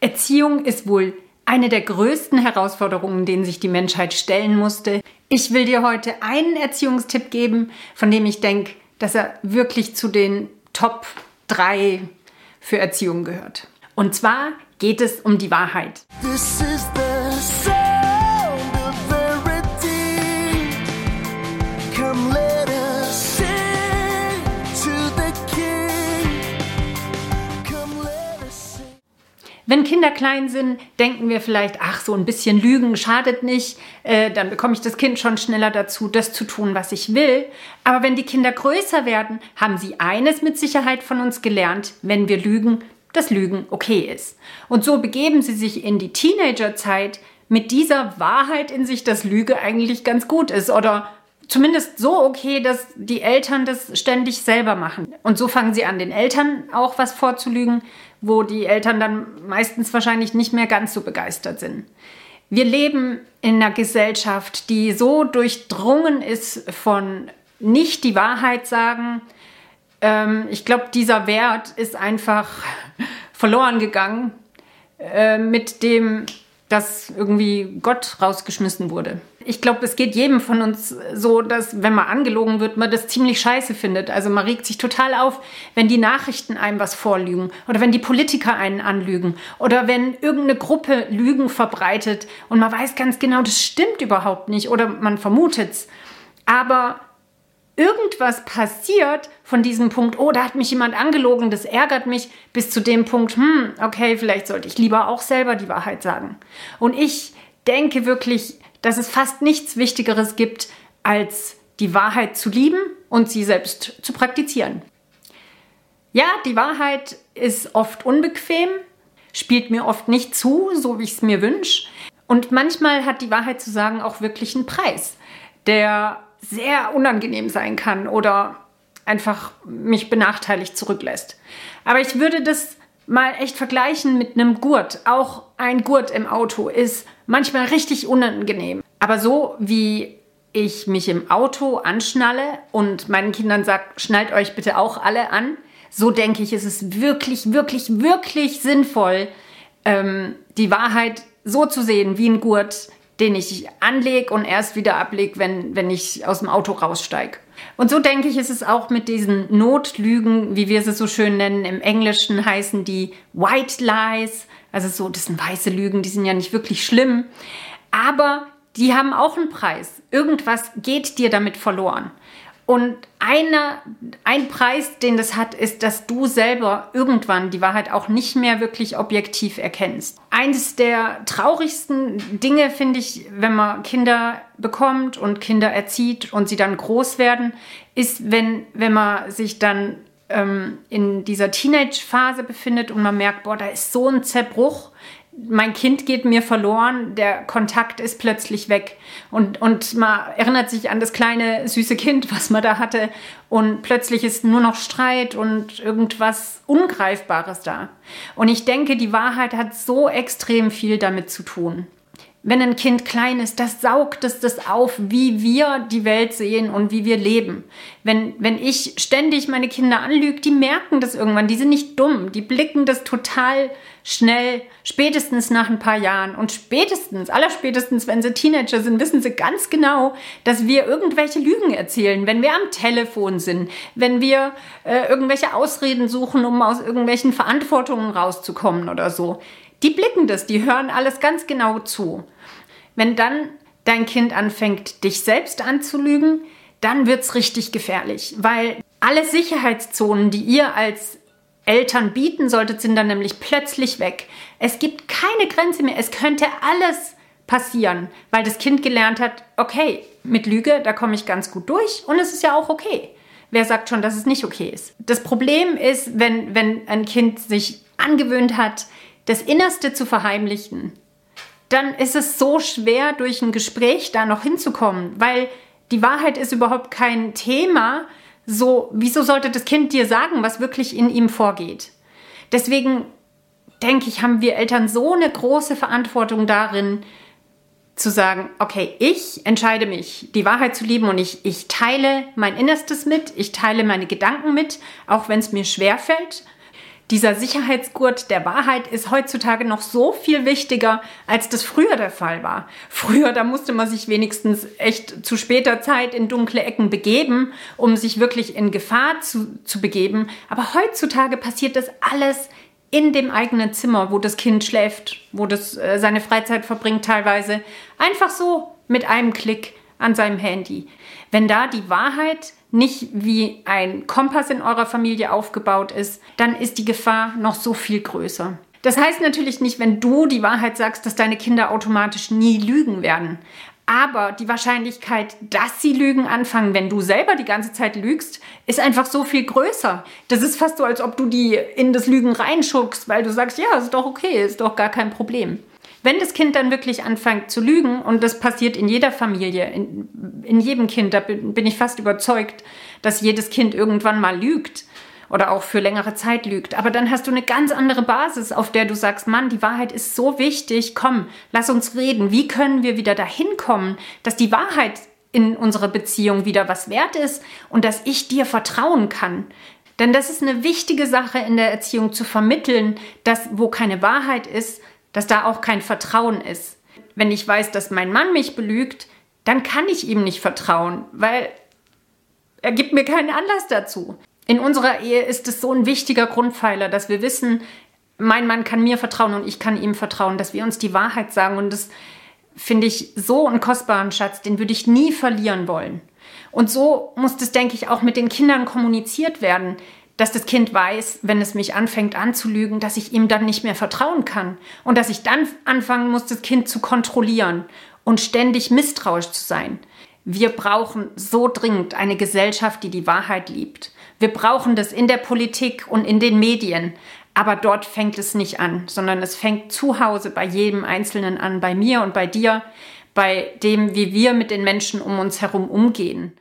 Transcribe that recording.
Erziehung ist wohl eine der größten Herausforderungen, denen sich die Menschheit stellen musste. Ich will dir heute einen Erziehungstipp geben, von dem ich denke, dass er wirklich zu den Top 3 für Erziehung gehört. Und zwar geht es um die Wahrheit. This is the Wenn Kinder klein sind, denken wir vielleicht, ach, so ein bisschen Lügen schadet nicht, äh, dann bekomme ich das Kind schon schneller dazu, das zu tun, was ich will. Aber wenn die Kinder größer werden, haben sie eines mit Sicherheit von uns gelernt, wenn wir lügen, dass Lügen okay ist. Und so begeben sie sich in die Teenagerzeit mit dieser Wahrheit in sich, dass Lüge eigentlich ganz gut ist oder zumindest so okay, dass die Eltern das ständig selber machen. Und so fangen sie an, den Eltern auch was vorzulügen, wo die Eltern dann meistens wahrscheinlich nicht mehr ganz so begeistert sind. Wir leben in einer Gesellschaft, die so durchdrungen ist von nicht die Wahrheit sagen. Ähm, ich glaube, dieser Wert ist einfach verloren gegangen äh, mit dem dass irgendwie Gott rausgeschmissen wurde. Ich glaube, es geht jedem von uns so, dass wenn man angelogen wird, man das ziemlich scheiße findet. Also man regt sich total auf, wenn die Nachrichten einem was vorlügen oder wenn die Politiker einen anlügen oder wenn irgendeine Gruppe Lügen verbreitet und man weiß ganz genau, das stimmt überhaupt nicht oder man vermutet es. Aber irgendwas passiert von diesem Punkt, oh, da hat mich jemand angelogen, das ärgert mich, bis zu dem Punkt, hm, okay, vielleicht sollte ich lieber auch selber die Wahrheit sagen. Und ich denke wirklich, dass es fast nichts Wichtigeres gibt, als die Wahrheit zu lieben und sie selbst zu praktizieren. Ja, die Wahrheit ist oft unbequem, spielt mir oft nicht zu, so wie ich es mir wünsche. Und manchmal hat die Wahrheit zu sagen auch wirklich einen Preis, der sehr unangenehm sein kann oder einfach mich benachteiligt zurücklässt. Aber ich würde das mal echt vergleichen mit einem Gurt. Auch ein Gurt im Auto ist manchmal richtig unangenehm. Aber so wie ich mich im Auto anschnalle und meinen Kindern sage, schnallt euch bitte auch alle an, so denke ich, ist es wirklich, wirklich, wirklich sinnvoll, ähm, die Wahrheit so zu sehen wie ein Gurt, den ich anlege und erst wieder ablege, wenn, wenn ich aus dem Auto raussteige. Und so denke ich, ist es auch mit diesen Notlügen, wie wir sie so schön nennen. Im Englischen heißen die White Lies. Also so, das sind weiße Lügen, die sind ja nicht wirklich schlimm. Aber die haben auch einen Preis. Irgendwas geht dir damit verloren. Und einer, ein Preis, den das hat, ist, dass du selber irgendwann die Wahrheit auch nicht mehr wirklich objektiv erkennst. Eines der traurigsten Dinge finde ich, wenn man Kinder bekommt und Kinder erzieht und sie dann groß werden, ist, wenn, wenn man sich dann ähm, in dieser Teenage-Phase befindet und man merkt, boah, da ist so ein Zerbruch mein Kind geht mir verloren, der Kontakt ist plötzlich weg. Und, und man erinnert sich an das kleine süße Kind, was man da hatte. Und plötzlich ist nur noch Streit und irgendwas Ungreifbares da. Und ich denke, die Wahrheit hat so extrem viel damit zu tun wenn ein Kind klein ist, das saugt es das auf, wie wir die Welt sehen und wie wir leben. Wenn, wenn ich ständig meine Kinder anlüge, die merken das irgendwann, die sind nicht dumm, die blicken das total schnell, spätestens nach ein paar Jahren und spätestens, allerspätestens, wenn sie Teenager sind, wissen sie ganz genau, dass wir irgendwelche Lügen erzählen, wenn wir am Telefon sind, wenn wir äh, irgendwelche Ausreden suchen, um aus irgendwelchen Verantwortungen rauszukommen oder so die blicken das, die hören alles ganz genau zu. Wenn dann dein Kind anfängt, dich selbst anzulügen, dann wird es richtig gefährlich, weil alle Sicherheitszonen, die ihr als Eltern bieten solltet, sind dann nämlich plötzlich weg. Es gibt keine Grenze mehr. Es könnte alles passieren, weil das Kind gelernt hat, okay, mit Lüge, da komme ich ganz gut durch und es ist ja auch okay. Wer sagt schon, dass es nicht okay ist? Das Problem ist, wenn, wenn ein Kind sich angewöhnt hat, das Innerste zu verheimlichen, dann ist es so schwer, durch ein Gespräch da noch hinzukommen, weil die Wahrheit ist überhaupt kein Thema. So, wieso sollte das Kind dir sagen, was wirklich in ihm vorgeht? Deswegen denke ich, haben wir Eltern so eine große Verantwortung darin, zu sagen, okay, ich entscheide mich, die Wahrheit zu lieben und ich, ich teile mein Innerstes mit, ich teile meine Gedanken mit, auch wenn es mir schwer fällt dieser Sicherheitsgurt der Wahrheit ist heutzutage noch so viel wichtiger, als das früher der Fall war. Früher, da musste man sich wenigstens echt zu später Zeit in dunkle Ecken begeben, um sich wirklich in Gefahr zu, zu begeben. Aber heutzutage passiert das alles in dem eigenen Zimmer, wo das Kind schläft, wo das äh, seine Freizeit verbringt teilweise. Einfach so mit einem Klick an seinem Handy. Wenn da die Wahrheit nicht wie ein Kompass in eurer Familie aufgebaut ist, dann ist die Gefahr noch so viel größer. Das heißt natürlich nicht, wenn du die Wahrheit sagst, dass deine Kinder automatisch nie lügen werden. Aber die Wahrscheinlichkeit, dass sie Lügen anfangen, wenn du selber die ganze Zeit lügst, ist einfach so viel größer. Das ist fast so, als ob du die in das Lügen reinschuckst, weil du sagst, ja, ist doch okay, ist doch gar kein Problem. Wenn das Kind dann wirklich anfängt zu lügen, und das passiert in jeder Familie, in, in jedem Kind, da bin, bin ich fast überzeugt, dass jedes Kind irgendwann mal lügt oder auch für längere Zeit lügt. Aber dann hast du eine ganz andere Basis, auf der du sagst, Mann, die Wahrheit ist so wichtig, komm, lass uns reden. Wie können wir wieder dahin kommen, dass die Wahrheit in unserer Beziehung wieder was wert ist und dass ich dir vertrauen kann? Denn das ist eine wichtige Sache in der Erziehung zu vermitteln, dass wo keine Wahrheit ist, dass da auch kein Vertrauen ist. Wenn ich weiß, dass mein Mann mich belügt, dann kann ich ihm nicht vertrauen, weil er gibt mir keinen Anlass dazu. In unserer Ehe ist es so ein wichtiger Grundpfeiler, dass wir wissen, mein Mann kann mir vertrauen und ich kann ihm vertrauen, dass wir uns die Wahrheit sagen. Und das finde ich so einen kostbaren Schatz, den würde ich nie verlieren wollen. Und so muss das, denke ich, auch mit den Kindern kommuniziert werden dass das Kind weiß, wenn es mich anfängt anzulügen, dass ich ihm dann nicht mehr vertrauen kann und dass ich dann anfangen muss, das Kind zu kontrollieren und ständig misstrauisch zu sein. Wir brauchen so dringend eine Gesellschaft, die die Wahrheit liebt. Wir brauchen das in der Politik und in den Medien. Aber dort fängt es nicht an, sondern es fängt zu Hause bei jedem Einzelnen an, bei mir und bei dir, bei dem, wie wir mit den Menschen um uns herum umgehen.